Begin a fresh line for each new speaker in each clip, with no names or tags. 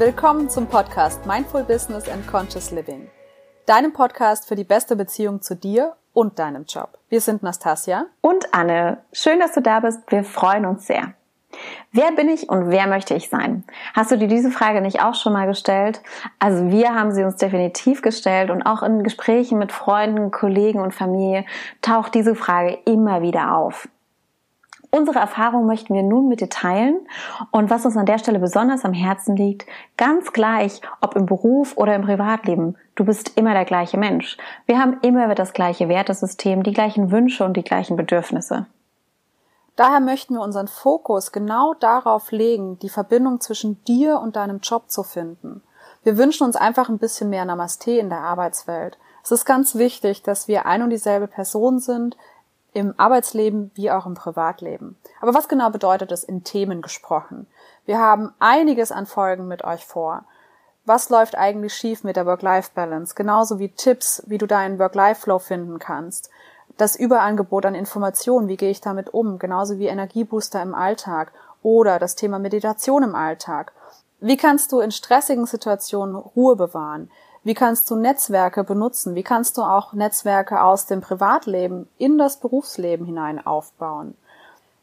Willkommen zum Podcast Mindful Business and Conscious Living. Deinem Podcast für die beste Beziehung zu dir und deinem Job. Wir sind Nastasia
und Anne. Schön, dass du da bist. Wir freuen uns sehr. Wer bin ich und wer möchte ich sein? Hast du dir diese Frage nicht auch schon mal gestellt? Also wir haben sie uns definitiv gestellt und auch in Gesprächen mit Freunden, Kollegen und Familie taucht diese Frage immer wieder auf. Unsere Erfahrung möchten wir nun mit dir teilen und was uns an der Stelle besonders am Herzen liegt, ganz gleich, ob im Beruf oder im Privatleben, du bist immer der gleiche Mensch. Wir haben immer das gleiche Wertesystem, die gleichen Wünsche und die gleichen Bedürfnisse.
Daher möchten wir unseren Fokus genau darauf legen, die Verbindung zwischen dir und deinem Job zu finden. Wir wünschen uns einfach ein bisschen mehr Namaste in der Arbeitswelt. Es ist ganz wichtig, dass wir ein und dieselbe Person sind, im Arbeitsleben wie auch im Privatleben. Aber was genau bedeutet es in Themen gesprochen? Wir haben einiges an Folgen mit euch vor. Was läuft eigentlich schief mit der Work-Life-Balance? Genauso wie Tipps, wie du deinen Work-Life-Flow finden kannst. Das Überangebot an Informationen, wie gehe ich damit um? Genauso wie Energiebooster im Alltag oder das Thema Meditation im Alltag. Wie kannst du in stressigen Situationen Ruhe bewahren? Wie kannst du Netzwerke benutzen? Wie kannst du auch Netzwerke aus dem Privatleben in das Berufsleben hinein aufbauen?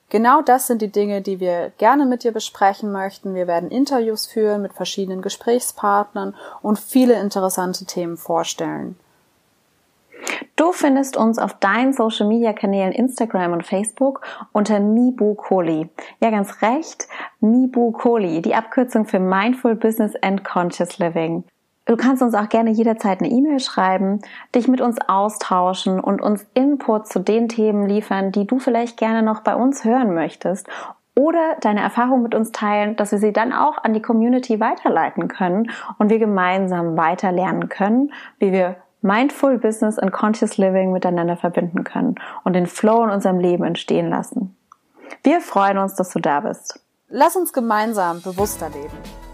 Genau das sind die Dinge, die wir gerne mit dir besprechen möchten. Wir werden Interviews führen mit verschiedenen Gesprächspartnern und viele interessante Themen vorstellen.
Du findest uns auf deinen Social Media Kanälen Instagram und Facebook unter Mibu Koli. Ja, ganz recht. Mibu Koli, die Abkürzung für Mindful Business and Conscious Living. Du kannst uns auch gerne jederzeit eine E-Mail schreiben, dich mit uns austauschen und uns Input zu den Themen liefern, die du vielleicht gerne noch bei uns hören möchtest oder deine Erfahrung mit uns teilen, dass wir sie dann auch an die Community weiterleiten können und wir gemeinsam weiter lernen können, wie wir Mindful Business und Conscious Living miteinander verbinden können und den Flow in unserem Leben entstehen lassen. Wir freuen uns, dass du da bist.
Lass uns gemeinsam bewusster leben.